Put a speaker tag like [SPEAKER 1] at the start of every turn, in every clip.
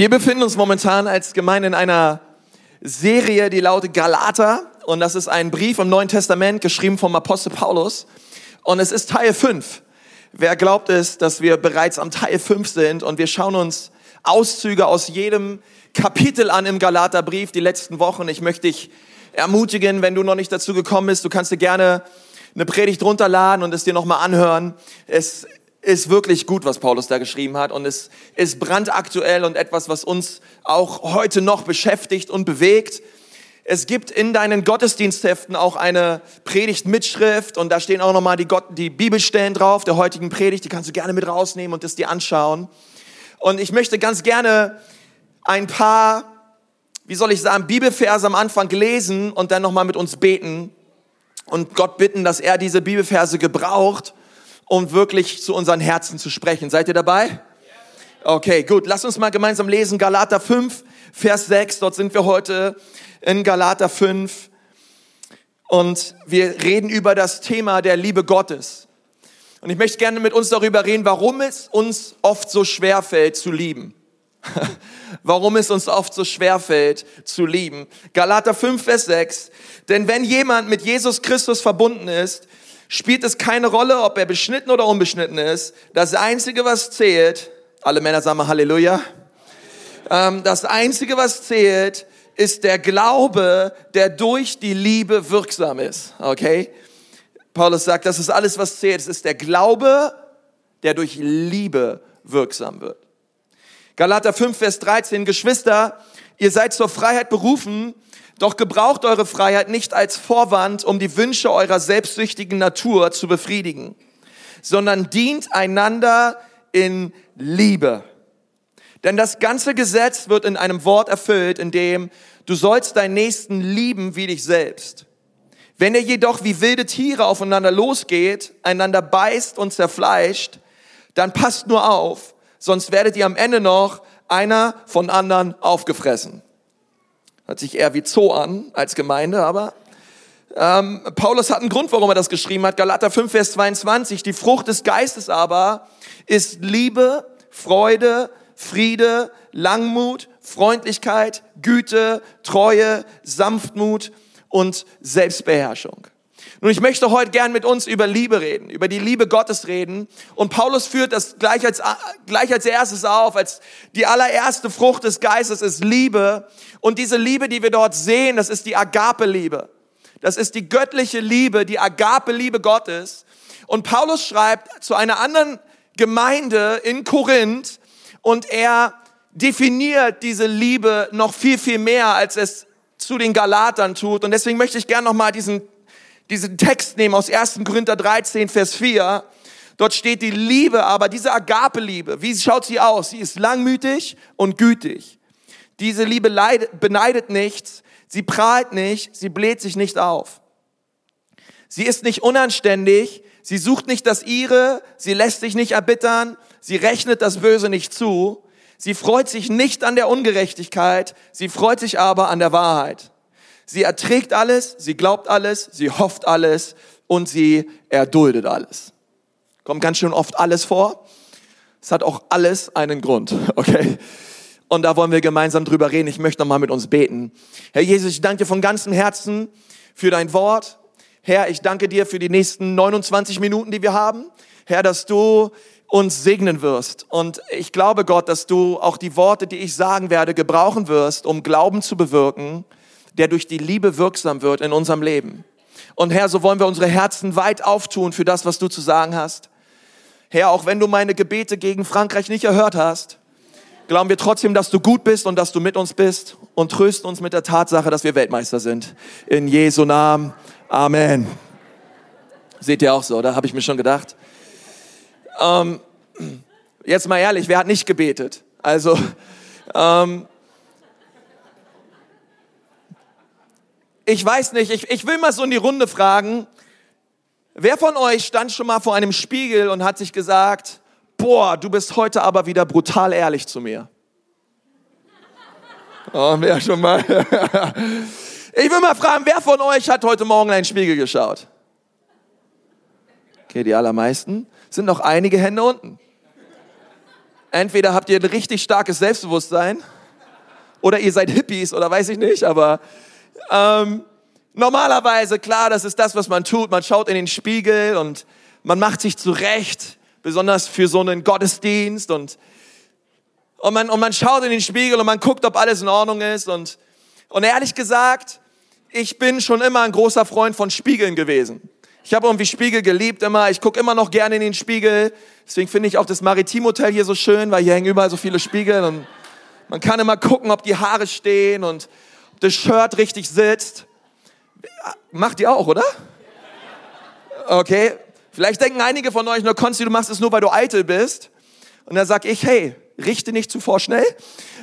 [SPEAKER 1] Wir befinden uns momentan als Gemeinde in einer Serie, die lautet Galater. Und das ist ein Brief im Neuen Testament, geschrieben vom Apostel Paulus. Und es ist Teil 5. Wer glaubt es, dass wir bereits am Teil 5 sind und wir schauen uns Auszüge aus jedem Kapitel an im Galaterbrief die letzten Wochen. Ich möchte dich ermutigen, wenn du noch nicht dazu gekommen bist, du kannst dir gerne eine Predigt runterladen und es dir nochmal anhören. Es ist wirklich gut, was Paulus da geschrieben hat und es ist brandaktuell und etwas, was uns auch heute noch beschäftigt und bewegt. Es gibt in deinen Gottesdienstheften auch eine Predigtmitschrift und da stehen auch nochmal die, Gott, die Bibelstellen drauf der heutigen Predigt. Die kannst du gerne mit rausnehmen und das dir anschauen. Und ich möchte ganz gerne ein paar, wie soll ich sagen, Bibelverse am Anfang lesen und dann nochmal mit uns beten und Gott bitten, dass er diese Bibelverse gebraucht, um wirklich zu unseren Herzen zu sprechen. Seid ihr dabei? Okay, gut. Lass uns mal gemeinsam lesen. Galater 5, Vers 6. Dort sind wir heute in Galater 5. Und wir reden über das Thema der Liebe Gottes. Und ich möchte gerne mit uns darüber reden, warum es uns oft so schwer fällt zu lieben. warum es uns oft so schwer fällt zu lieben. Galater 5, Vers 6. Denn wenn jemand mit Jesus Christus verbunden ist, spielt es keine Rolle, ob er beschnitten oder unbeschnitten ist. Das Einzige, was zählt, alle Männer sagen mal Halleluja. Ähm, das Einzige, was zählt, ist der Glaube, der durch die Liebe wirksam ist. Okay? Paulus sagt, das ist alles, was zählt. Es ist der Glaube, der durch Liebe wirksam wird. Galater 5, Vers 13, Geschwister, ihr seid zur Freiheit berufen, doch gebraucht eure Freiheit nicht als Vorwand, um die Wünsche eurer selbstsüchtigen Natur zu befriedigen, sondern dient einander in Liebe. Denn das ganze Gesetz wird in einem Wort erfüllt, in dem du sollst deinen Nächsten lieben wie dich selbst. Wenn ihr jedoch wie wilde Tiere aufeinander losgeht, einander beißt und zerfleischt, dann passt nur auf, sonst werdet ihr am Ende noch einer von anderen aufgefressen. Hört sich eher wie Zoo an als Gemeinde, aber ähm, Paulus hat einen Grund, warum er das geschrieben hat. Galater 5, Vers 22. Die Frucht des Geistes aber ist Liebe, Freude, Friede, Langmut, Freundlichkeit, Güte, Treue, Sanftmut und Selbstbeherrschung. Nun, ich möchte heute gern mit uns über Liebe reden, über die Liebe Gottes reden. Und Paulus führt das gleich als, gleich als erstes auf, als die allererste Frucht des Geistes ist Liebe. Und diese Liebe, die wir dort sehen, das ist die Agape-Liebe. Das ist die göttliche Liebe, die Agape-Liebe Gottes. Und Paulus schreibt zu einer anderen Gemeinde in Korinth und er definiert diese Liebe noch viel, viel mehr, als es zu den Galatern tut. Und deswegen möchte ich gerne nochmal diesen diesen Text nehmen aus 1. Korinther 13, Vers 4. Dort steht die Liebe, aber diese Agape-Liebe, wie schaut sie aus? Sie ist langmütig und gütig. Diese Liebe leidet, beneidet nichts, sie prahlt nicht, sie bläht sich nicht auf. Sie ist nicht unanständig, sie sucht nicht das ihre, sie lässt sich nicht erbittern, sie rechnet das Böse nicht zu, sie freut sich nicht an der Ungerechtigkeit, sie freut sich aber an der Wahrheit. Sie erträgt alles, sie glaubt alles, sie hofft alles und sie erduldet alles. Kommt ganz schön oft alles vor. Es hat auch alles einen Grund, okay? Und da wollen wir gemeinsam drüber reden. Ich möchte nochmal mit uns beten. Herr Jesus, ich danke dir von ganzem Herzen für dein Wort. Herr, ich danke dir für die nächsten 29 Minuten, die wir haben. Herr, dass du uns segnen wirst. Und ich glaube, Gott, dass du auch die Worte, die ich sagen werde, gebrauchen wirst, um Glauben zu bewirken der durch die Liebe wirksam wird in unserem Leben. Und Herr, so wollen wir unsere Herzen weit auftun für das, was du zu sagen hast. Herr, auch wenn du meine Gebete gegen Frankreich nicht erhört hast, glauben wir trotzdem, dass du gut bist und dass du mit uns bist und trösten uns mit der Tatsache, dass wir Weltmeister sind. In Jesu Namen. Amen. Seht ihr auch so, da habe ich mir schon gedacht. Ähm, jetzt mal ehrlich, wer hat nicht gebetet? Also, ähm, ich weiß nicht, ich, ich will mal so in die Runde fragen, wer von euch stand schon mal vor einem Spiegel und hat sich gesagt, boah, du bist heute aber wieder brutal ehrlich zu mir? Oh, wer schon mal? Ich will mal fragen, wer von euch hat heute Morgen in einen Spiegel geschaut? Okay, die allermeisten. Sind noch einige Hände unten. Entweder habt ihr ein richtig starkes Selbstbewusstsein oder ihr seid Hippies oder weiß ich nicht, aber ähm, normalerweise, klar, das ist das, was man tut. Man schaut in den Spiegel und man macht sich zurecht, besonders für so einen Gottesdienst und, und, man, und man schaut in den Spiegel und man guckt, ob alles in Ordnung ist und, und ehrlich gesagt, ich bin schon immer ein großer Freund von Spiegeln gewesen. Ich habe irgendwie Spiegel geliebt immer. Ich gucke immer noch gerne in den Spiegel. Deswegen finde ich auch das Maritim Hotel hier so schön, weil hier hängen überall so viele Spiegel und man kann immer gucken, ob die Haare stehen und das Shirt richtig sitzt. Macht ihr auch, oder? Okay. Vielleicht denken einige von euch nur, Konsti, du machst es nur, weil du eitel bist. Und dann sag ich, hey, richte nicht zu vorschnell.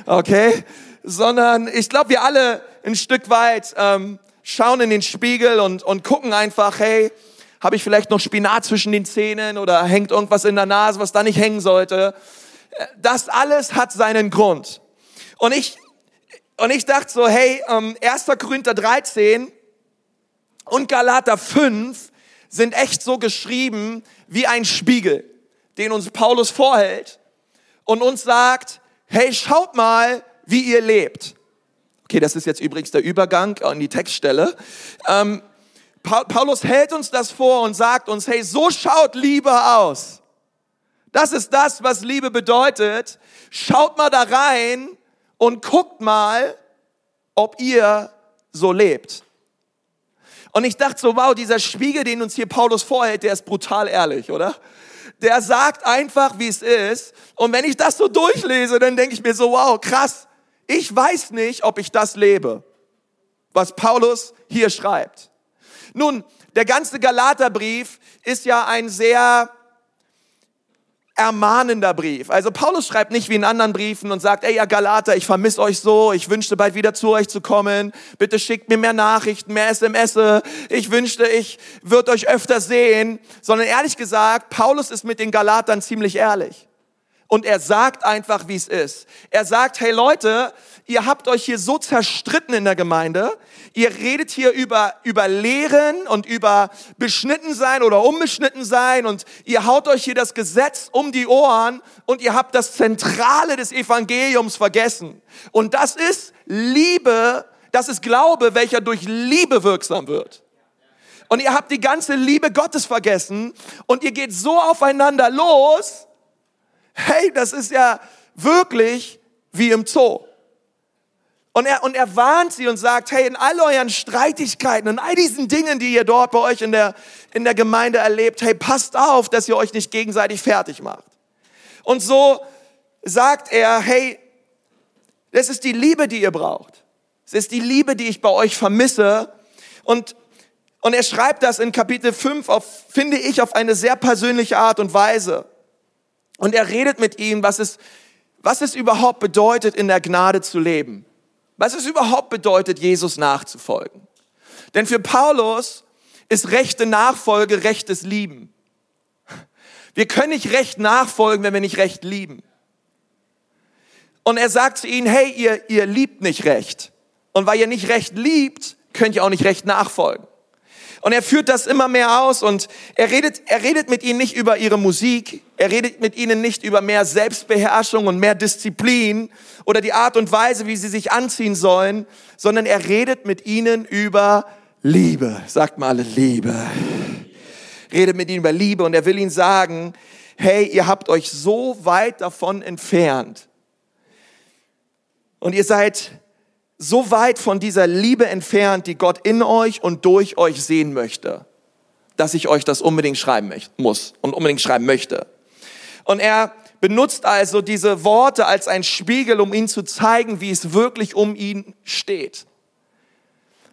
[SPEAKER 1] Okay. Sondern ich glaube, wir alle ein Stück weit ähm, schauen in den Spiegel und, und gucken einfach, hey, habe ich vielleicht noch Spinat zwischen den Zähnen oder hängt irgendwas in der Nase, was da nicht hängen sollte. Das alles hat seinen Grund. Und ich, und ich dachte so, hey, ähm, 1. Korinther 13 und Galater 5 sind echt so geschrieben wie ein Spiegel, den uns Paulus vorhält und uns sagt, hey, schaut mal, wie ihr lebt. Okay, das ist jetzt übrigens der Übergang an die Textstelle. Ähm, Paulus hält uns das vor und sagt uns, hey, so schaut Liebe aus. Das ist das, was Liebe bedeutet. Schaut mal da rein und guckt mal, ob ihr so lebt. Und ich dachte so, wow, dieser Spiegel, den uns hier Paulus vorhält, der ist brutal ehrlich, oder? Der sagt einfach, wie es ist. Und wenn ich das so durchlese, dann denke ich mir so, wow, krass. Ich weiß nicht, ob ich das lebe, was Paulus hier schreibt. Nun, der ganze Galaterbrief ist ja ein sehr ermahnender Brief. Also Paulus schreibt nicht wie in anderen Briefen und sagt, ey ihr Galater, ich vermisse euch so, ich wünschte bald wieder zu euch zu kommen, bitte schickt mir mehr Nachrichten, mehr SMS, ich wünschte, ich würde euch öfter sehen, sondern ehrlich gesagt, Paulus ist mit den Galatern ziemlich ehrlich. Und er sagt einfach, wie es ist. Er sagt, hey Leute, ihr habt euch hier so zerstritten in der Gemeinde. Ihr redet hier über, über Lehren und über beschnitten sein oder unbeschnitten sein und ihr haut euch hier das Gesetz um die Ohren und ihr habt das Zentrale des Evangeliums vergessen. Und das ist Liebe, das ist Glaube, welcher durch Liebe wirksam wird. Und ihr habt die ganze Liebe Gottes vergessen und ihr geht so aufeinander los. Hey, das ist ja wirklich wie im Zoo. Und er, und er warnt sie und sagt, hey, in all euren Streitigkeiten und all diesen Dingen, die ihr dort bei euch in der, in der Gemeinde erlebt, hey, passt auf, dass ihr euch nicht gegenseitig fertig macht. Und so sagt er, hey, das ist die Liebe, die ihr braucht. Es ist die Liebe, die ich bei euch vermisse. Und, und er schreibt das in Kapitel 5 auf, finde ich, auf eine sehr persönliche Art und Weise. Und er redet mit ihm, was es, was es überhaupt bedeutet, in der Gnade zu leben was es überhaupt bedeutet, Jesus nachzufolgen. Denn für Paulus ist rechte Nachfolge rechtes Lieben. Wir können nicht recht nachfolgen, wenn wir nicht recht lieben. Und er sagt zu ihnen, hey, ihr, ihr liebt nicht recht. Und weil ihr nicht recht liebt, könnt ihr auch nicht recht nachfolgen. Und er führt das immer mehr aus und er redet, er redet mit ihnen nicht über ihre Musik, er redet mit ihnen nicht über mehr Selbstbeherrschung und mehr Disziplin oder die Art und Weise, wie sie sich anziehen sollen, sondern er redet mit ihnen über Liebe. Sagt mal alle Liebe. Redet mit ihnen über Liebe und er will ihnen sagen, hey, ihr habt euch so weit davon entfernt. Und ihr seid so weit von dieser Liebe entfernt, die Gott in euch und durch euch sehen möchte, dass ich euch das unbedingt schreiben muss und unbedingt schreiben möchte. Und er benutzt also diese Worte als ein Spiegel, um ihnen zu zeigen, wie es wirklich um ihn steht.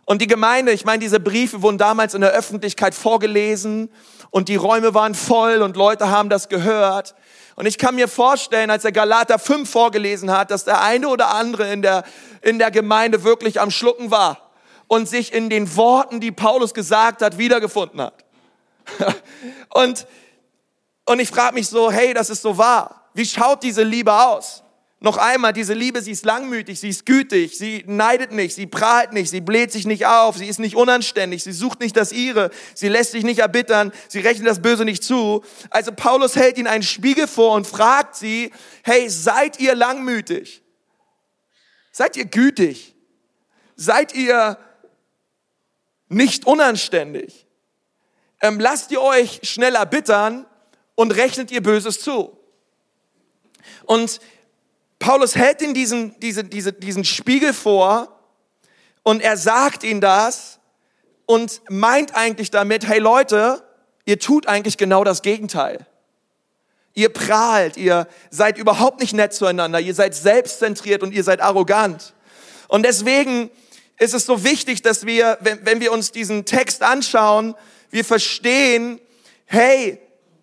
[SPEAKER 1] Und die Gemeinde, ich meine, diese Briefe wurden damals in der Öffentlichkeit vorgelesen und die Räume waren voll und Leute haben das gehört. Und ich kann mir vorstellen, als er Galater 5 vorgelesen hat, dass der eine oder andere in der, in der Gemeinde wirklich am Schlucken war und sich in den Worten, die Paulus gesagt hat, wiedergefunden hat. und, und ich frage mich so, hey, das ist so wahr. Wie schaut diese Liebe aus? Noch einmal, diese Liebe, sie ist langmütig, sie ist gütig, sie neidet nicht, sie prahlt nicht, sie bläht sich nicht auf, sie ist nicht unanständig, sie sucht nicht das ihre, sie lässt sich nicht erbittern, sie rechnet das Böse nicht zu. Also Paulus hält ihnen einen Spiegel vor und fragt sie, hey, seid ihr langmütig? Seid ihr gütig? Seid ihr nicht unanständig? Ähm, lasst ihr euch schnell erbittern und rechnet ihr Böses zu? Und Paulus hält ihnen diesen, diese, diese, diesen Spiegel vor und er sagt ihnen das und meint eigentlich damit, hey Leute, ihr tut eigentlich genau das Gegenteil. Ihr prahlt, ihr seid überhaupt nicht nett zueinander, ihr seid selbstzentriert und ihr seid arrogant. Und deswegen ist es so wichtig, dass wir, wenn, wenn wir uns diesen Text anschauen, wir verstehen, hey,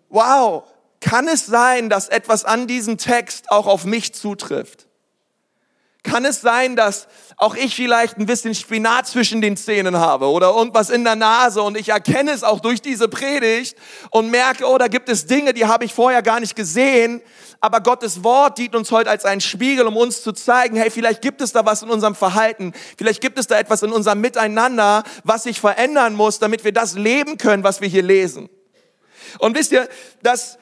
[SPEAKER 1] wow, kann es sein, dass etwas an diesem Text auch auf mich zutrifft? Kann es sein, dass auch ich vielleicht ein bisschen Spinat zwischen den Zähnen habe oder irgendwas in der Nase und ich erkenne es auch durch diese Predigt und merke, oh, da gibt es Dinge, die habe ich vorher gar nicht gesehen, aber Gottes Wort dient uns heute als ein Spiegel, um uns zu zeigen, hey, vielleicht gibt es da was in unserem Verhalten, vielleicht gibt es da etwas in unserem Miteinander, was sich verändern muss, damit wir das leben können, was wir hier lesen. Und wisst ihr, dass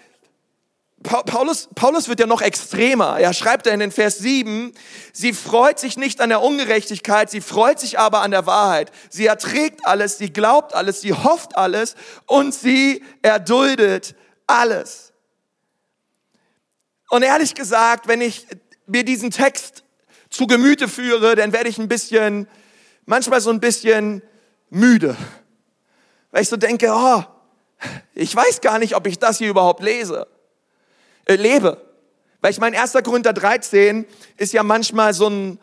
[SPEAKER 1] Paulus, Paulus wird ja noch extremer. Er schreibt ja in den Vers 7, sie freut sich nicht an der Ungerechtigkeit, sie freut sich aber an der Wahrheit. Sie erträgt alles, sie glaubt alles, sie hofft alles und sie erduldet alles. Und ehrlich gesagt, wenn ich mir diesen Text zu Gemüte führe, dann werde ich ein bisschen, manchmal so ein bisschen müde. Weil ich so denke, oh, ich weiß gar nicht, ob ich das hier überhaupt lese äh, lebe. Weil ich meine, 1. Korinther 13 ist ja manchmal so ein,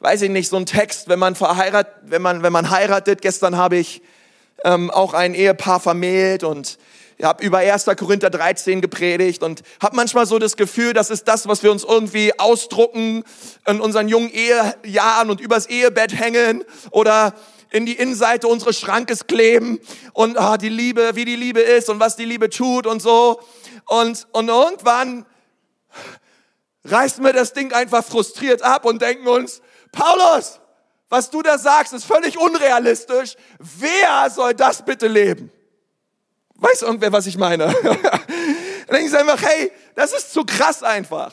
[SPEAKER 1] weiß ich nicht, so ein Text, wenn man verheiratet, wenn man, wenn man heiratet. Gestern habe ich ähm, auch ein Ehepaar vermählt und habe über 1. Korinther 13 gepredigt und habe manchmal so das Gefühl, das ist das, was wir uns irgendwie ausdrucken in unseren jungen Ehejahren und übers Ehebett hängen oder in die Innenseite unseres Schrankes kleben und ah, die Liebe, wie die Liebe ist und was die Liebe tut und so. Und, und irgendwann reißen wir das Ding einfach frustriert ab und denken uns, Paulus, was du da sagst, ist völlig unrealistisch. Wer soll das bitte leben? Weiß irgendwer, was ich meine? Dann denke ich einfach, hey, das ist zu krass einfach.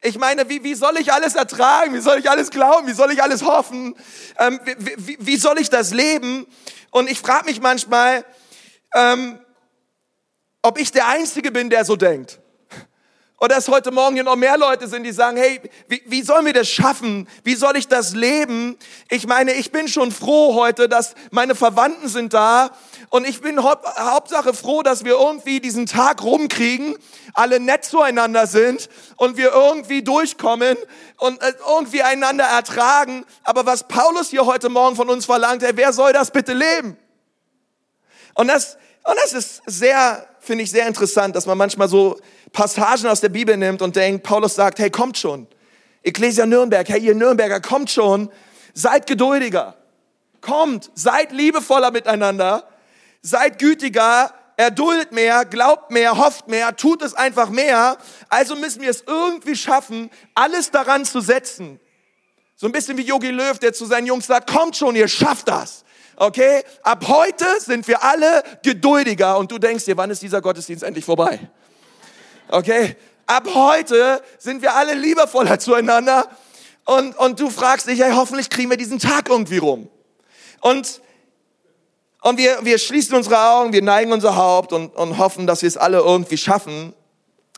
[SPEAKER 1] Ich meine, wie, wie soll ich alles ertragen? Wie soll ich alles glauben? Wie soll ich alles hoffen? Ähm, wie, wie, wie soll ich das leben? Und ich frage mich manchmal, ähm, ob ich der Einzige bin, der so denkt. Oder dass heute Morgen hier noch mehr Leute sind, die sagen, hey, wie, wie sollen wir das schaffen? Wie soll ich das leben? Ich meine, ich bin schon froh heute, dass meine Verwandten sind da. Und ich bin hau Hauptsache froh, dass wir irgendwie diesen Tag rumkriegen, alle nett zueinander sind und wir irgendwie durchkommen und äh, irgendwie einander ertragen. Aber was Paulus hier heute Morgen von uns verlangt, hey, wer soll das bitte leben? Und das, und das ist sehr finde ich sehr interessant, dass man manchmal so Passagen aus der Bibel nimmt und denkt, Paulus sagt, hey, kommt schon. Ecclesia Nürnberg, hey, ihr Nürnberger, kommt schon. Seid geduldiger. Kommt, seid liebevoller miteinander. Seid gütiger, erduldet mehr, glaubt mehr, hofft mehr, tut es einfach mehr. Also müssen wir es irgendwie schaffen, alles daran zu setzen. So ein bisschen wie Yogi Löw, der zu seinen Jungs sagt, kommt schon, ihr schafft das. Okay? Ab heute sind wir alle geduldiger und du denkst dir, wann ist dieser Gottesdienst endlich vorbei? Okay? Ab heute sind wir alle liebevoller zueinander und, und du fragst dich, hey, hoffentlich kriegen wir diesen Tag irgendwie rum. Und, und wir, wir schließen unsere Augen, wir neigen unser Haupt und, und hoffen, dass wir es alle irgendwie schaffen.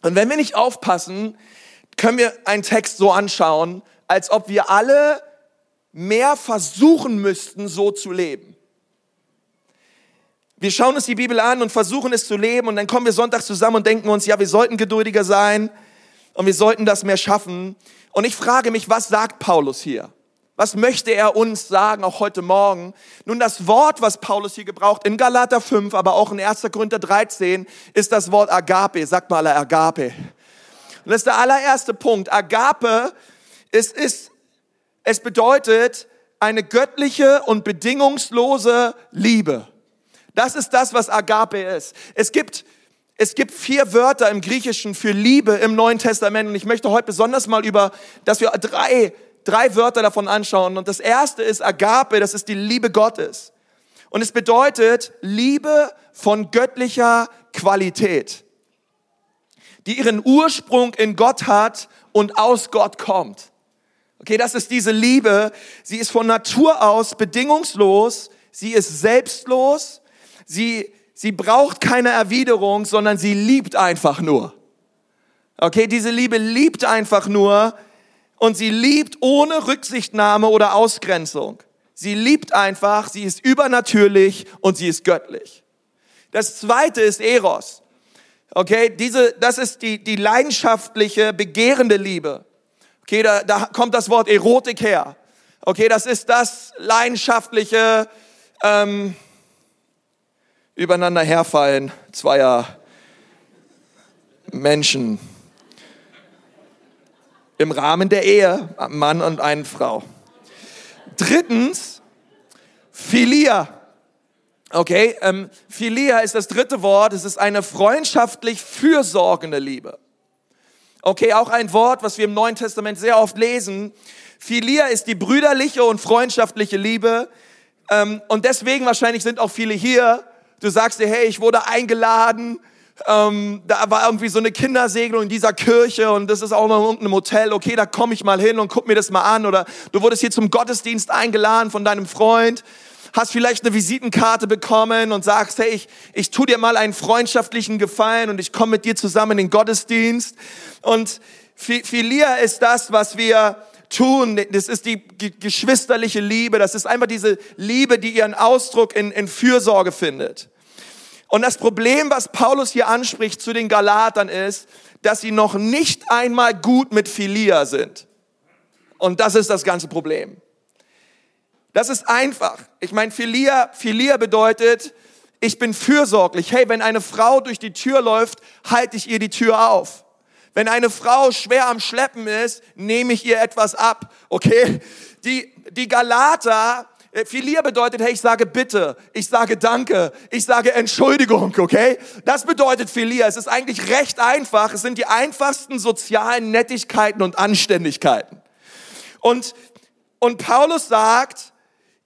[SPEAKER 1] Und wenn wir nicht aufpassen, können wir einen Text so anschauen, als ob wir alle mehr versuchen müssten, so zu leben. Wir schauen uns die Bibel an und versuchen es zu leben und dann kommen wir Sonntag zusammen und denken uns, ja, wir sollten geduldiger sein und wir sollten das mehr schaffen. Und ich frage mich, was sagt Paulus hier? Was möchte er uns sagen, auch heute Morgen? Nun, das Wort, was Paulus hier gebraucht, in Galater 5, aber auch in 1. Korinther 13, ist das Wort Agape. Sagt mal alle Agape. Und das ist der allererste Punkt. Agape ist, ist es bedeutet eine göttliche und bedingungslose Liebe. Das ist das, was Agape ist. Es gibt Es gibt vier Wörter im Griechischen für Liebe im Neuen Testament und ich möchte heute besonders mal über, dass wir drei, drei Wörter davon anschauen. Und das erste ist Agape, das ist die Liebe Gottes. Und es bedeutet Liebe von göttlicher Qualität, die ihren Ursprung in Gott hat und aus Gott kommt. Okay, das ist diese Liebe. Sie ist von Natur aus bedingungslos. Sie ist selbstlos. Sie, sie braucht keine Erwiderung, sondern sie liebt einfach nur. Okay, diese Liebe liebt einfach nur und sie liebt ohne Rücksichtnahme oder Ausgrenzung. Sie liebt einfach, sie ist übernatürlich und sie ist göttlich. Das zweite ist Eros. Okay, diese, das ist die, die leidenschaftliche, begehrende Liebe. Okay, da, da kommt das Wort Erotik her. Okay, das ist das leidenschaftliche ähm, übereinander herfallen zweier Menschen im Rahmen der Ehe, Mann und eine Frau. Drittens, Philia. Okay, ähm, Philia ist das dritte Wort. Es ist eine freundschaftlich fürsorgende Liebe. Okay, auch ein Wort, was wir im Neuen Testament sehr oft lesen. Philia ist die brüderliche und freundschaftliche Liebe. Ähm, und deswegen wahrscheinlich sind auch viele hier. Du sagst dir, hey, ich wurde eingeladen. Ähm, da war irgendwie so eine Kindersegnung in dieser Kirche und das ist auch noch irgendein Hotel. Okay, da komme ich mal hin und guck mir das mal an. Oder du wurdest hier zum Gottesdienst eingeladen von deinem Freund hast vielleicht eine Visitenkarte bekommen und sagst, hey, ich, ich tu dir mal einen freundschaftlichen Gefallen und ich komme mit dir zusammen in den Gottesdienst. Und Philia ist das, was wir tun. Das ist die geschwisterliche Liebe. Das ist einfach diese Liebe, die ihren Ausdruck in, in Fürsorge findet. Und das Problem, was Paulus hier anspricht zu den Galatern ist, dass sie noch nicht einmal gut mit Philia sind. Und das ist das ganze Problem. Das ist einfach. Ich meine, Philia, Philia bedeutet, ich bin fürsorglich. Hey, wenn eine Frau durch die Tür läuft, halte ich ihr die Tür auf. Wenn eine Frau schwer am Schleppen ist, nehme ich ihr etwas ab. Okay? Die, die Galater, äh, Philia bedeutet, hey, ich sage bitte, ich sage danke, ich sage Entschuldigung, okay? Das bedeutet Philia. Es ist eigentlich recht einfach. Es sind die einfachsten sozialen Nettigkeiten und Anständigkeiten. Und, und Paulus sagt,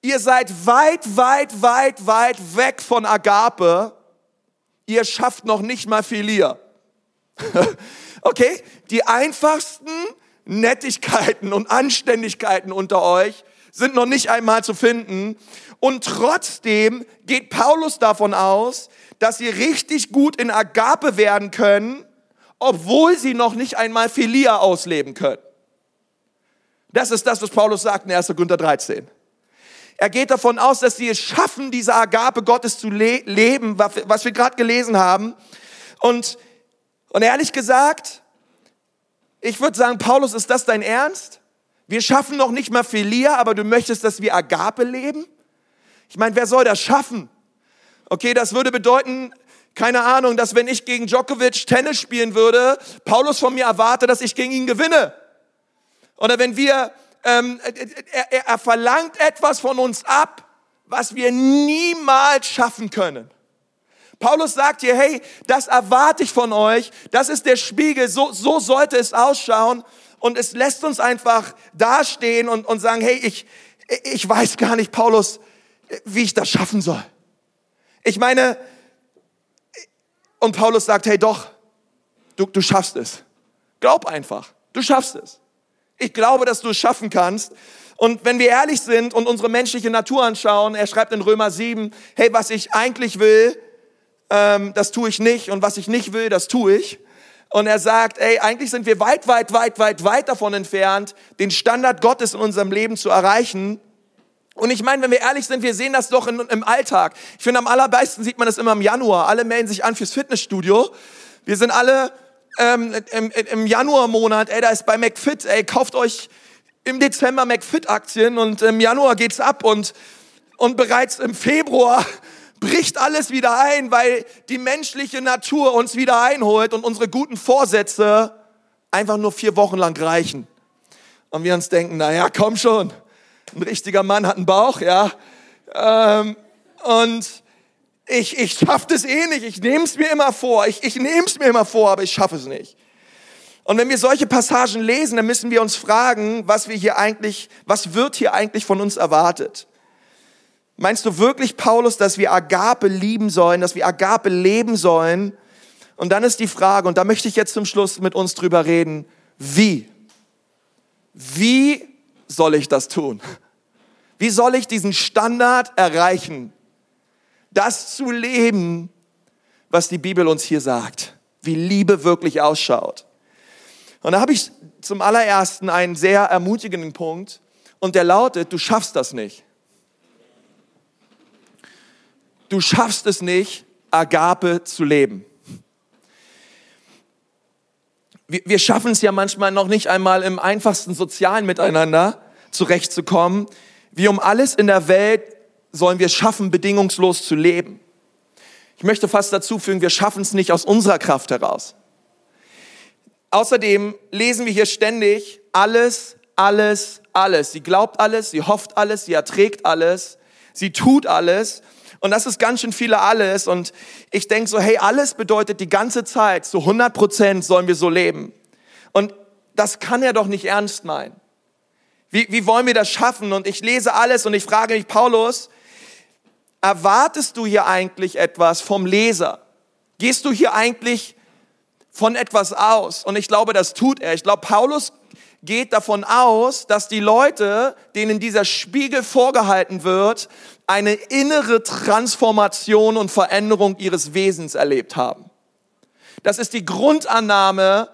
[SPEAKER 1] Ihr seid weit, weit, weit, weit weg von Agape. Ihr schafft noch nicht mal Philia. okay? Die einfachsten Nettigkeiten und Anständigkeiten unter euch sind noch nicht einmal zu finden. Und trotzdem geht Paulus davon aus, dass sie richtig gut in Agape werden können, obwohl sie noch nicht einmal Philia ausleben können. Das ist das, was Paulus sagt in 1. Korinther 13. Er geht davon aus, dass sie es schaffen, diese Agape Gottes zu le leben, was wir gerade gelesen haben. Und, und ehrlich gesagt, ich würde sagen, Paulus, ist das dein Ernst? Wir schaffen noch nicht mal Philia, aber du möchtest, dass wir Agape leben? Ich meine, wer soll das schaffen? Okay, das würde bedeuten, keine Ahnung, dass wenn ich gegen Djokovic Tennis spielen würde, Paulus von mir erwarte, dass ich gegen ihn gewinne. Oder wenn wir ähm, er, er, er verlangt etwas von uns ab, was wir niemals schaffen können. Paulus sagt hier, hey, das erwarte ich von euch, das ist der Spiegel, so, so sollte es ausschauen. Und es lässt uns einfach dastehen und, und sagen, hey, ich, ich weiß gar nicht, Paulus, wie ich das schaffen soll. Ich meine, und Paulus sagt, hey doch, du, du schaffst es. Glaub einfach, du schaffst es. Ich glaube, dass du es schaffen kannst. Und wenn wir ehrlich sind und unsere menschliche Natur anschauen, er schreibt in Römer 7, hey, was ich eigentlich will, ähm, das tue ich nicht und was ich nicht will, das tue ich. Und er sagt, ey, eigentlich sind wir weit, weit, weit, weit, weit davon entfernt, den Standard Gottes in unserem Leben zu erreichen. Und ich meine, wenn wir ehrlich sind, wir sehen das doch in, im Alltag. Ich finde, am allerbesten sieht man das immer im Januar. Alle melden sich an fürs Fitnessstudio. Wir sind alle ähm, im, im Januarmonat, ey, da ist bei McFit, ey, kauft euch im Dezember McFit-Aktien und im Januar geht's ab und, und bereits im Februar bricht alles wieder ein, weil die menschliche Natur uns wieder einholt und unsere guten Vorsätze einfach nur vier Wochen lang reichen. Und wir uns denken, na ja, komm schon, ein richtiger Mann hat einen Bauch, ja. Ähm, und ich, ich schaffe das eh nicht, ich nehme es mir immer vor, ich, ich nehme es mir immer vor, aber ich schaffe es nicht. Und wenn wir solche Passagen lesen, dann müssen wir uns fragen, was wir hier eigentlich, was wird hier eigentlich von uns erwartet? Meinst du wirklich, Paulus, dass wir Agape lieben sollen, dass wir Agape leben sollen? Und dann ist die Frage, und da möchte ich jetzt zum Schluss mit uns drüber reden, wie? Wie soll ich das tun? Wie soll ich diesen Standard erreichen? Das zu leben, was die Bibel uns hier sagt. Wie Liebe wirklich ausschaut. Und da habe ich zum allerersten einen sehr ermutigenden Punkt und der lautet, du schaffst das nicht. Du schaffst es nicht, Agape zu leben. Wir, wir schaffen es ja manchmal noch nicht einmal im einfachsten sozialen Miteinander zurechtzukommen. Wie um alles in der Welt sollen wir schaffen, bedingungslos zu leben. Ich möchte fast dazu fügen, wir schaffen es nicht aus unserer Kraft heraus. Außerdem lesen wir hier ständig alles, alles, alles. Sie glaubt alles, sie hofft alles, sie erträgt alles, sie tut alles. Und das ist ganz schön viele alles. Und ich denke so, hey, alles bedeutet die ganze Zeit, zu 100 Prozent sollen wir so leben. Und das kann er doch nicht ernst meinen. Wie, wie wollen wir das schaffen? Und ich lese alles und ich frage mich, Paulus, erwartest du hier eigentlich etwas vom Leser? Gehst du hier eigentlich von etwas aus. Und ich glaube, das tut er. Ich glaube, Paulus geht davon aus, dass die Leute, denen dieser Spiegel vorgehalten wird, eine innere Transformation und Veränderung ihres Wesens erlebt haben. Das ist die Grundannahme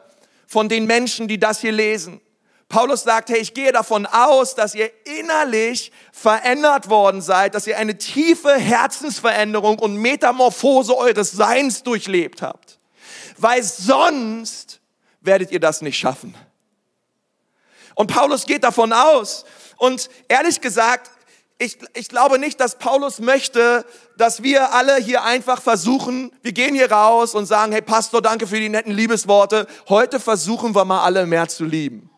[SPEAKER 1] von den Menschen, die das hier lesen. Paulus sagt, hey, ich gehe davon aus, dass ihr innerlich verändert worden seid, dass ihr eine tiefe Herzensveränderung und Metamorphose eures Seins durchlebt habt weil sonst werdet ihr das nicht schaffen. Und Paulus geht davon aus. Und ehrlich gesagt, ich, ich glaube nicht, dass Paulus möchte, dass wir alle hier einfach versuchen, wir gehen hier raus und sagen, hey Pastor, danke für die netten Liebesworte. Heute versuchen wir mal alle mehr zu lieben.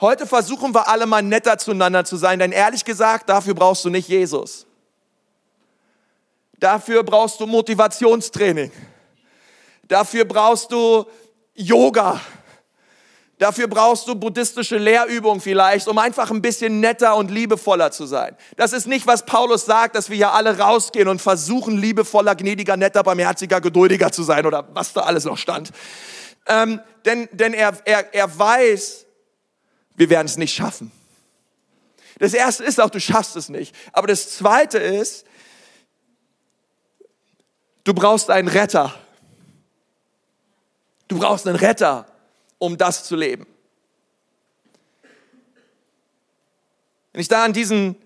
[SPEAKER 1] Heute versuchen wir alle mal netter zueinander zu sein, denn ehrlich gesagt, dafür brauchst du nicht Jesus. Dafür brauchst du Motivationstraining. Dafür brauchst du Yoga. Dafür brauchst du buddhistische Lehrübungen vielleicht, um einfach ein bisschen netter und liebevoller zu sein. Das ist nicht, was Paulus sagt, dass wir ja alle rausgehen und versuchen, liebevoller, gnädiger, netter, barmherziger, geduldiger zu sein oder was da alles noch stand. Ähm, denn denn er, er, er weiß, wir werden es nicht schaffen. Das erste ist auch, du schaffst es nicht. Aber das zweite ist, du brauchst einen Retter. Du brauchst einen Retter, um das zu leben. Wenn ich da an diesen,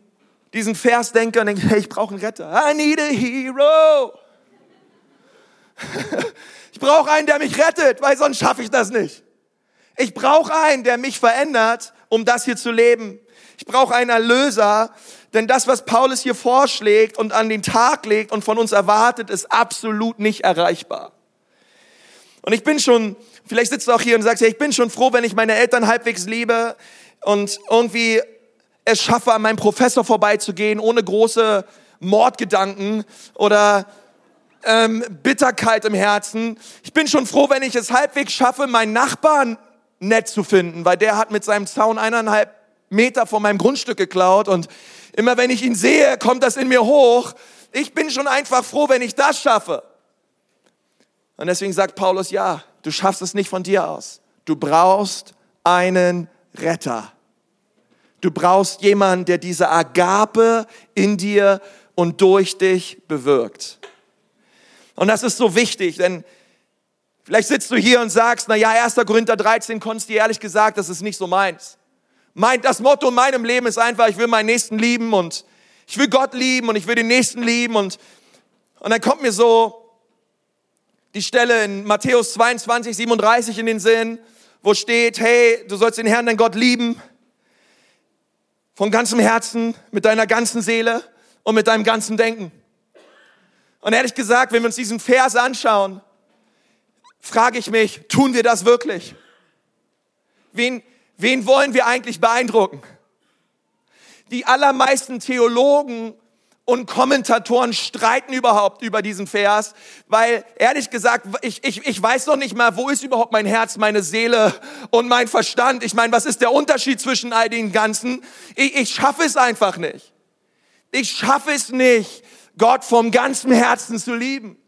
[SPEAKER 1] diesen Vers denke und denke, hey, ich brauche einen Retter. I need a hero. ich brauche einen, der mich rettet, weil sonst schaffe ich das nicht. Ich brauche einen, der mich verändert, um das hier zu leben. Ich brauche einen Erlöser, denn das, was Paulus hier vorschlägt und an den Tag legt und von uns erwartet, ist absolut nicht erreichbar. Und ich bin schon, vielleicht sitzt du auch hier und sagst, ja, ich bin schon froh, wenn ich meine Eltern halbwegs liebe und irgendwie es schaffe, an meinem Professor vorbeizugehen, ohne große Mordgedanken oder ähm, Bitterkeit im Herzen. Ich bin schon froh, wenn ich es halbwegs schaffe, meinen Nachbarn nett zu finden, weil der hat mit seinem Zaun eineinhalb Meter von meinem Grundstück geklaut und immer wenn ich ihn sehe, kommt das in mir hoch. Ich bin schon einfach froh, wenn ich das schaffe. Und deswegen sagt Paulus, ja, du schaffst es nicht von dir aus. Du brauchst einen Retter. Du brauchst jemanden, der diese Agape in dir und durch dich bewirkt. Und das ist so wichtig, denn vielleicht sitzt du hier und sagst, na ja, 1. Korinther 13, konntest dir ehrlich gesagt, das ist nicht so meins. Mein, das Motto in meinem Leben ist einfach, ich will meinen Nächsten lieben und ich will Gott lieben und ich will den Nächsten lieben und, und dann kommt mir so die Stelle in Matthäus 22, 37 in den Sinn, wo steht, hey, du sollst den Herrn, dein Gott lieben, von ganzem Herzen, mit deiner ganzen Seele und mit deinem ganzen Denken. Und ehrlich gesagt, wenn wir uns diesen Vers anschauen, frage ich mich, tun wir das wirklich? Wen, wen wollen wir eigentlich beeindrucken? Die allermeisten Theologen und Kommentatoren streiten überhaupt über diesen Vers, weil ehrlich gesagt, ich, ich, ich weiß noch nicht mal, wo ist überhaupt mein Herz, meine Seele und mein Verstand. Ich meine, was ist der Unterschied zwischen all den Ganzen? Ich, ich schaffe es einfach nicht. Ich schaffe es nicht, Gott vom ganzen Herzen zu lieben.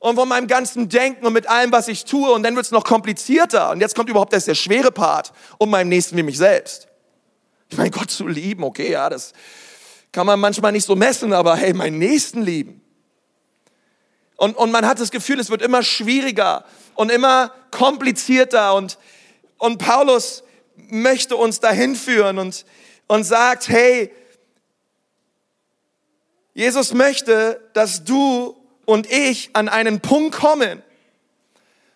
[SPEAKER 1] Und von meinem ganzen Denken und mit allem, was ich tue. Und dann wird es noch komplizierter. Und jetzt kommt überhaupt erst der schwere Part um meinem Nächsten wie mich selbst. Ich meine, Gott zu lieben, okay, ja, das kann man manchmal nicht so messen, aber hey, meinen Nächsten lieben. Und, und man hat das Gefühl, es wird immer schwieriger und immer komplizierter. Und, und Paulus möchte uns dahin führen und, und sagt, hey, Jesus möchte, dass du und ich an einen Punkt kommen.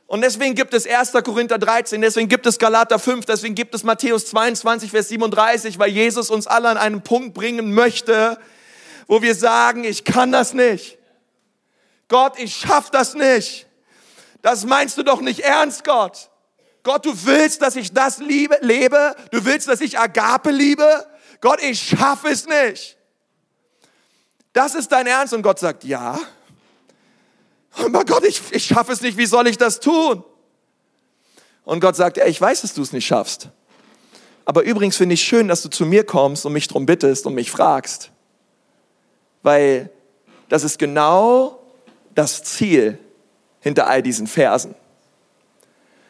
[SPEAKER 1] Und deswegen gibt es 1. Korinther 13, deswegen gibt es Galater 5, deswegen gibt es Matthäus 22, Vers 37, weil Jesus uns alle an einen Punkt bringen möchte, wo wir sagen, ich kann das nicht. Gott, ich schaff das nicht. Das meinst du doch nicht ernst, Gott. Gott, du willst, dass ich das liebe, lebe. Du willst, dass ich Agape liebe. Gott, ich schaffe es nicht. Das ist dein Ernst. Und Gott sagt, ja, aber Gott, ich, ich schaffe es nicht, wie soll ich das tun? Und Gott sagt, ey, ich weiß, dass du es nicht schaffst. Aber übrigens finde ich schön, dass du zu mir kommst und mich darum bittest und mich fragst. Weil das ist genau das Ziel hinter all diesen Versen.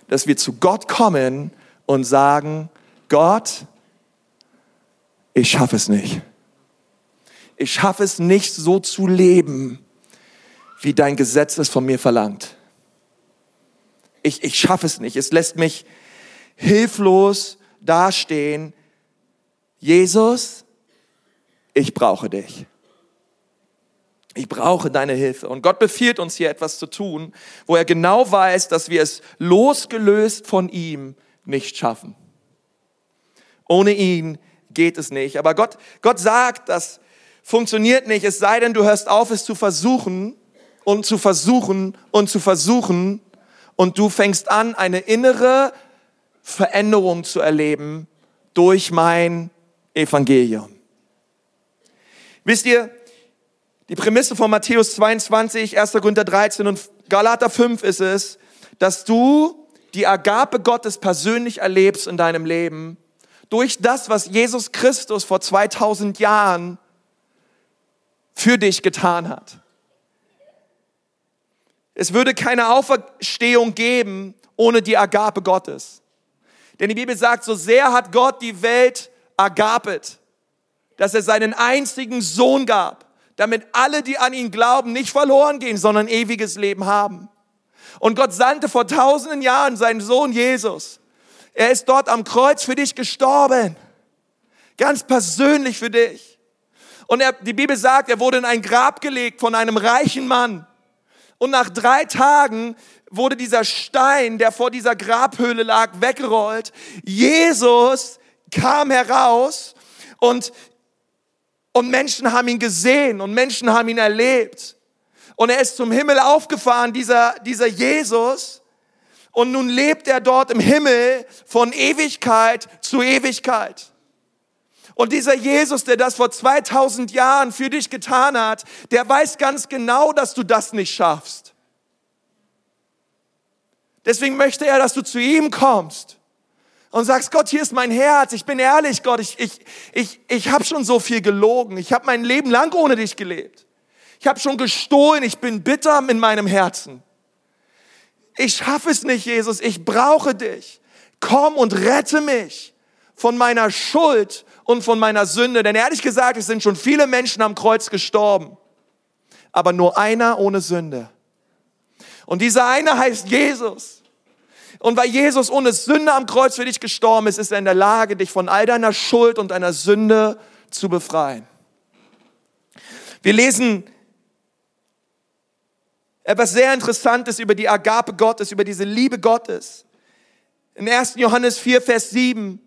[SPEAKER 1] Dass wir zu Gott kommen und sagen, Gott, ich schaffe es nicht. Ich schaffe es nicht so zu leben, wie dein Gesetz es von mir verlangt. Ich, ich schaffe es nicht. Es lässt mich hilflos dastehen. Jesus, ich brauche dich. Ich brauche deine Hilfe. Und Gott befiehlt uns hier etwas zu tun, wo er genau weiß, dass wir es losgelöst von ihm nicht schaffen. Ohne ihn geht es nicht. Aber Gott, Gott sagt, das funktioniert nicht, es sei denn, du hörst auf, es zu versuchen und zu versuchen und zu versuchen und du fängst an, eine innere Veränderung zu erleben durch mein Evangelium. Wisst ihr, die Prämisse von Matthäus 22, 1. Korinther 13 und Galater 5 ist es, dass du die Agape Gottes persönlich erlebst in deinem Leben durch das, was Jesus Christus vor 2000 Jahren für dich getan hat. Es würde keine Auferstehung geben ohne die Agape Gottes. Denn die Bibel sagt, so sehr hat Gott die Welt agapet, dass er seinen einzigen Sohn gab, damit alle, die an ihn glauben, nicht verloren gehen, sondern ewiges Leben haben. Und Gott sandte vor tausenden Jahren seinen Sohn Jesus. Er ist dort am Kreuz für dich gestorben. Ganz persönlich für dich. Und er, die Bibel sagt, er wurde in ein Grab gelegt von einem reichen Mann. Und nach drei Tagen wurde dieser Stein, der vor dieser Grabhöhle lag, weggerollt. Jesus kam heraus und, und Menschen haben ihn gesehen und Menschen haben ihn erlebt. Und er ist zum Himmel aufgefahren, dieser, dieser Jesus. Und nun lebt er dort im Himmel von Ewigkeit zu Ewigkeit. Und dieser Jesus, der das vor 2000 Jahren für dich getan hat, der weiß ganz genau, dass du das nicht schaffst. Deswegen möchte er, dass du zu ihm kommst und sagst, Gott, hier ist mein Herz. Ich bin ehrlich, Gott, ich, ich, ich, ich habe schon so viel gelogen. Ich habe mein Leben lang ohne dich gelebt. Ich habe schon gestohlen. Ich bin bitter in meinem Herzen. Ich schaffe es nicht, Jesus. Ich brauche dich. Komm und rette mich von meiner Schuld und von meiner Sünde. Denn ehrlich gesagt, es sind schon viele Menschen am Kreuz gestorben, aber nur einer ohne Sünde. Und dieser eine heißt Jesus. Und weil Jesus ohne Sünde am Kreuz für dich gestorben ist, ist er in der Lage, dich von all deiner Schuld und deiner Sünde zu befreien. Wir lesen etwas sehr Interessantes über die Agape Gottes, über diese Liebe Gottes. In 1. Johannes 4, Vers 7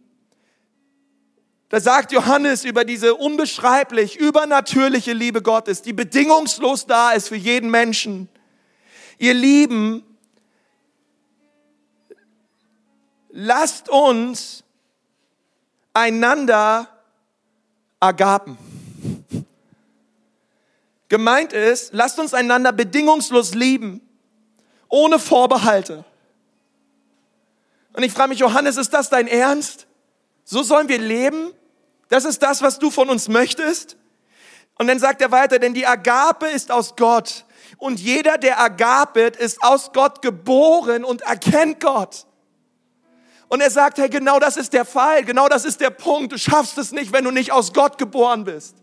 [SPEAKER 1] da sagt Johannes über diese unbeschreiblich, übernatürliche Liebe Gottes, die bedingungslos da ist für jeden Menschen. Ihr Lieben, lasst uns einander agapen. Gemeint ist, lasst uns einander bedingungslos lieben, ohne Vorbehalte. Und ich frage mich, Johannes, ist das dein Ernst? So sollen wir leben? Das ist das, was du von uns möchtest? Und dann sagt er weiter, denn die Agape ist aus Gott. Und jeder, der agapet, ist aus Gott geboren und erkennt Gott. Und er sagt, hey, genau das ist der Fall, genau das ist der Punkt. Du schaffst es nicht, wenn du nicht aus Gott geboren bist.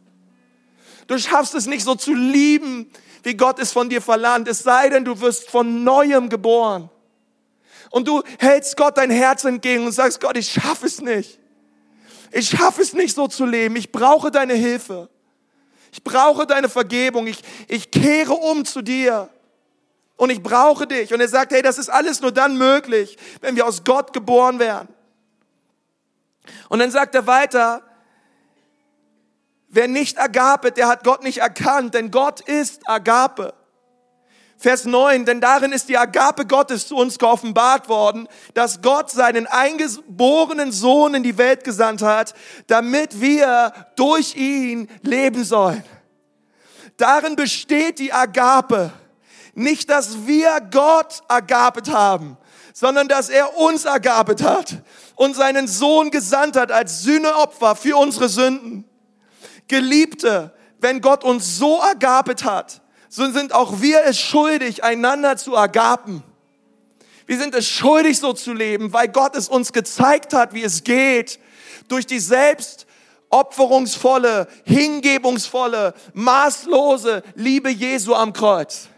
[SPEAKER 1] Du schaffst es nicht so zu lieben, wie Gott es von dir verlangt, es sei denn, du wirst von neuem geboren. Und du hältst Gott dein Herz entgegen und sagst, Gott, ich schaffe es nicht. Ich schaffe es nicht so zu leben. Ich brauche deine Hilfe. Ich brauche deine Vergebung. Ich, ich kehre um zu dir. Und ich brauche dich. Und er sagt, hey, das ist alles nur dann möglich, wenn wir aus Gott geboren werden. Und dann sagt er weiter, wer nicht agapet, der hat Gott nicht erkannt, denn Gott ist Agape. Vers 9, denn darin ist die Agape Gottes zu uns geoffenbart worden, dass Gott seinen eingeborenen Sohn in die Welt gesandt hat, damit wir durch ihn leben sollen. Darin besteht die Agape. Nicht, dass wir Gott agapet haben, sondern dass er uns agapet hat und seinen Sohn gesandt hat als Sühneopfer für unsere Sünden. Geliebte, wenn Gott uns so agapet hat, so sind auch wir es schuldig, einander zu agapen. Wir sind es schuldig, so zu leben, weil Gott es uns gezeigt hat, wie es geht, durch die selbstopferungsvolle, hingebungsvolle, maßlose Liebe Jesu am Kreuz.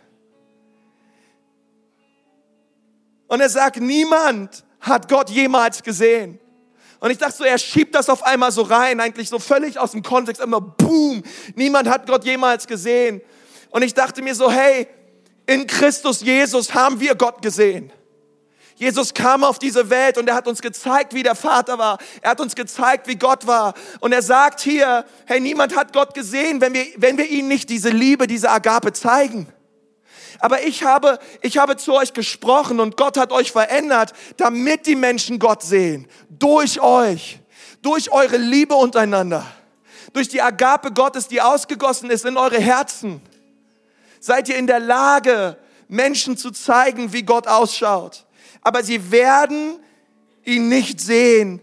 [SPEAKER 1] Und er sagt, niemand hat Gott jemals gesehen. Und ich dachte so, er schiebt das auf einmal so rein, eigentlich so völlig aus dem Kontext, immer boom, niemand hat Gott jemals gesehen. Und ich dachte mir so, hey, in Christus Jesus haben wir Gott gesehen. Jesus kam auf diese Welt und er hat uns gezeigt, wie der Vater war. Er hat uns gezeigt, wie Gott war. Und er sagt hier, hey, niemand hat Gott gesehen, wenn wir, wenn wir ihnen nicht diese Liebe, diese Agape zeigen. Aber ich habe, ich habe zu euch gesprochen und Gott hat euch verändert, damit die Menschen Gott sehen. Durch euch. Durch eure Liebe untereinander. Durch die Agape Gottes, die ausgegossen ist in eure Herzen seid ihr in der Lage, Menschen zu zeigen, wie Gott ausschaut. Aber sie werden ihn nicht sehen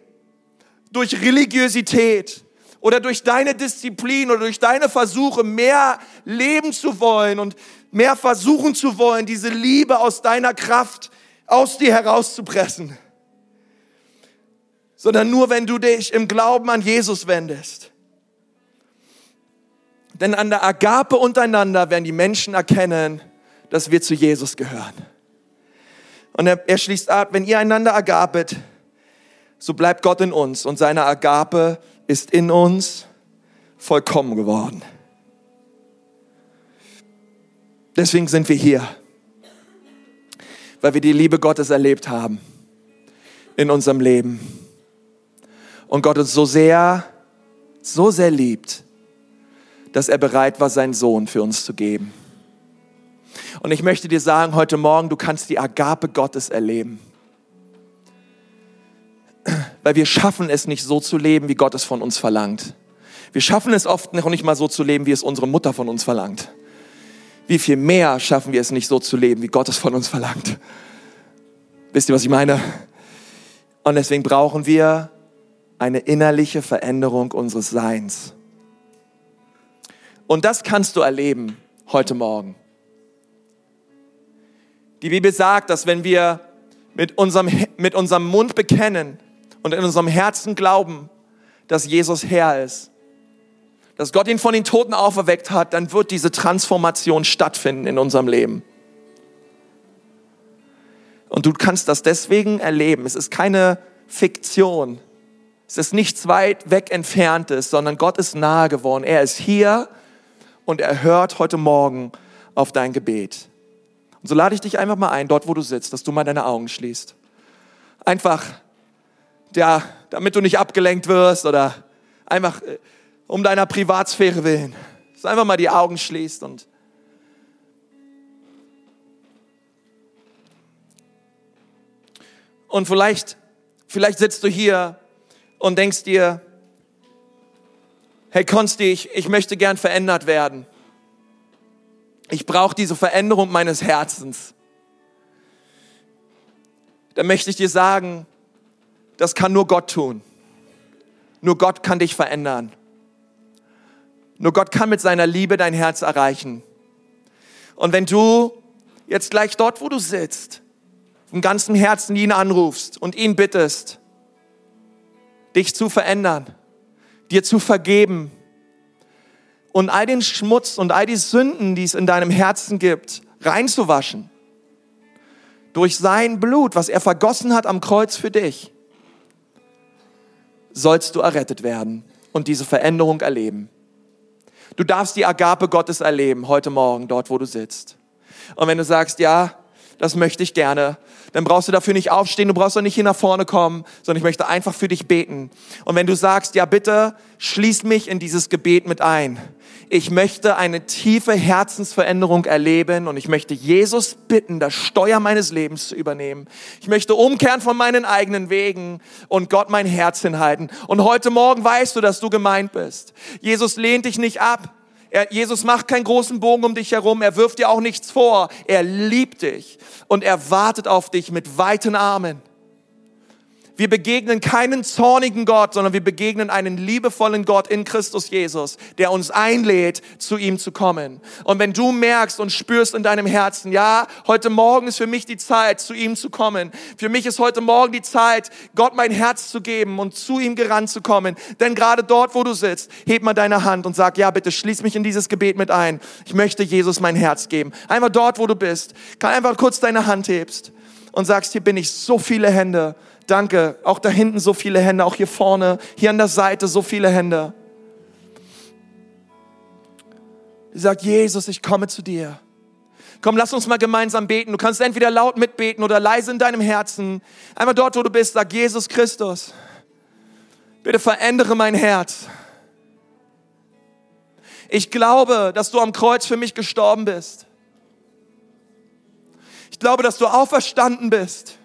[SPEAKER 1] durch Religiosität oder durch deine Disziplin oder durch deine Versuche, mehr leben zu wollen und mehr versuchen zu wollen, diese Liebe aus deiner Kraft aus dir herauszupressen. Sondern nur, wenn du dich im Glauben an Jesus wendest. Denn an der Agape untereinander werden die Menschen erkennen, dass wir zu Jesus gehören. Und er, er schließt ab, wenn ihr einander agapet, so bleibt Gott in uns und seine Agape ist in uns vollkommen geworden. Deswegen sind wir hier, weil wir die Liebe Gottes erlebt haben in unserem Leben. Und Gott uns so sehr, so sehr liebt, dass er bereit war, seinen Sohn für uns zu geben. Und ich möchte dir sagen, heute Morgen, du kannst die Agape Gottes erleben. Weil wir schaffen es nicht so zu leben, wie Gott es von uns verlangt. Wir schaffen es oft noch nicht mal so zu leben, wie es unsere Mutter von uns verlangt. Wie viel mehr schaffen wir es nicht so zu leben, wie Gott es von uns verlangt. Wisst ihr, was ich meine? Und deswegen brauchen wir eine innerliche Veränderung unseres Seins. Und das kannst du erleben heute Morgen. Die Bibel sagt, dass wenn wir mit unserem, mit unserem Mund bekennen und in unserem Herzen glauben, dass Jesus Herr ist, dass Gott ihn von den Toten auferweckt hat, dann wird diese Transformation stattfinden in unserem Leben. Und du kannst das deswegen erleben. Es ist keine Fiktion. Es ist nichts weit weg entferntes, sondern Gott ist nahe geworden. Er ist hier und er hört heute Morgen auf dein Gebet. Und so lade ich dich einfach mal ein, dort wo du sitzt, dass du mal deine Augen schließt. Einfach, ja, damit du nicht abgelenkt wirst oder einfach äh, um deiner Privatsphäre willen. Dass du einfach mal die Augen schließt und Und vielleicht, vielleicht sitzt du hier und denkst dir, hey Konsti, ich, ich möchte gern verändert werden. Ich brauche diese Veränderung meines Herzens. Dann möchte ich dir sagen, das kann nur Gott tun. Nur Gott kann dich verändern. Nur Gott kann mit seiner Liebe dein Herz erreichen. Und wenn du jetzt gleich dort, wo du sitzt, im ganzen Herzen ihn anrufst und ihn bittest, dich zu verändern, dir zu vergeben und all den Schmutz und all die Sünden, die es in deinem Herzen gibt, reinzuwaschen, durch sein Blut, was er vergossen hat am Kreuz für dich, sollst du errettet werden und diese Veränderung erleben. Du darfst die Agape Gottes erleben heute Morgen, dort wo du sitzt. Und wenn du sagst, ja, das möchte ich gerne, dann brauchst du dafür nicht aufstehen, du brauchst auch nicht hier nach vorne kommen, sondern ich möchte einfach für dich beten. Und wenn du sagst, ja bitte, schließ mich in dieses Gebet mit ein. Ich möchte eine tiefe Herzensveränderung erleben und ich möchte Jesus bitten, das Steuer meines Lebens zu übernehmen. Ich möchte umkehren von meinen eigenen Wegen und Gott mein Herz hinhalten. Und heute Morgen weißt du, dass du gemeint bist. Jesus lehnt dich nicht ab. Er, Jesus macht keinen großen Bogen um dich herum. Er wirft dir auch nichts vor. Er liebt dich und er wartet auf dich mit weiten Armen. Wir begegnen keinen zornigen Gott, sondern wir begegnen einen liebevollen Gott in Christus Jesus, der uns einlädt, zu ihm zu kommen. Und wenn du merkst und spürst in deinem Herzen, ja, heute Morgen ist für mich die Zeit, zu ihm zu kommen. Für mich ist heute Morgen die Zeit, Gott mein Herz zu geben und zu ihm gerannt zu kommen. Denn gerade dort, wo du sitzt, heb mal deine Hand und sag, ja, bitte schließ mich in dieses Gebet mit ein. Ich möchte Jesus mein Herz geben. Einfach dort, wo du bist. Kann einfach kurz deine Hand hebst und sagst, hier bin ich, so viele Hände Danke. Auch da hinten so viele Hände, auch hier vorne, hier an der Seite so viele Hände. Sie sagt, Jesus, ich komme zu dir. Komm, lass uns mal gemeinsam beten. Du kannst entweder laut mitbeten oder leise in deinem Herzen. Einmal dort, wo du bist, sag Jesus Christus. Bitte verändere mein Herz. Ich glaube, dass du am Kreuz für mich gestorben bist. Ich glaube, dass du auferstanden bist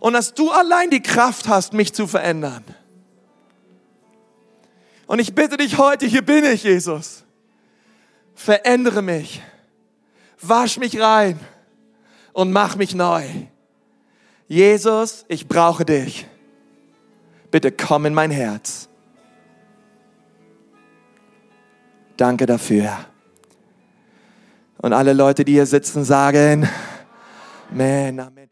[SPEAKER 1] und dass du allein die Kraft hast, mich zu verändern. Und ich bitte dich heute, hier bin ich, Jesus. Verändere mich, wasch mich rein und mach mich neu. Jesus, ich brauche dich. Bitte komm in mein Herz. Danke dafür. Und alle Leute, die hier sitzen, sagen, Amen, Amen.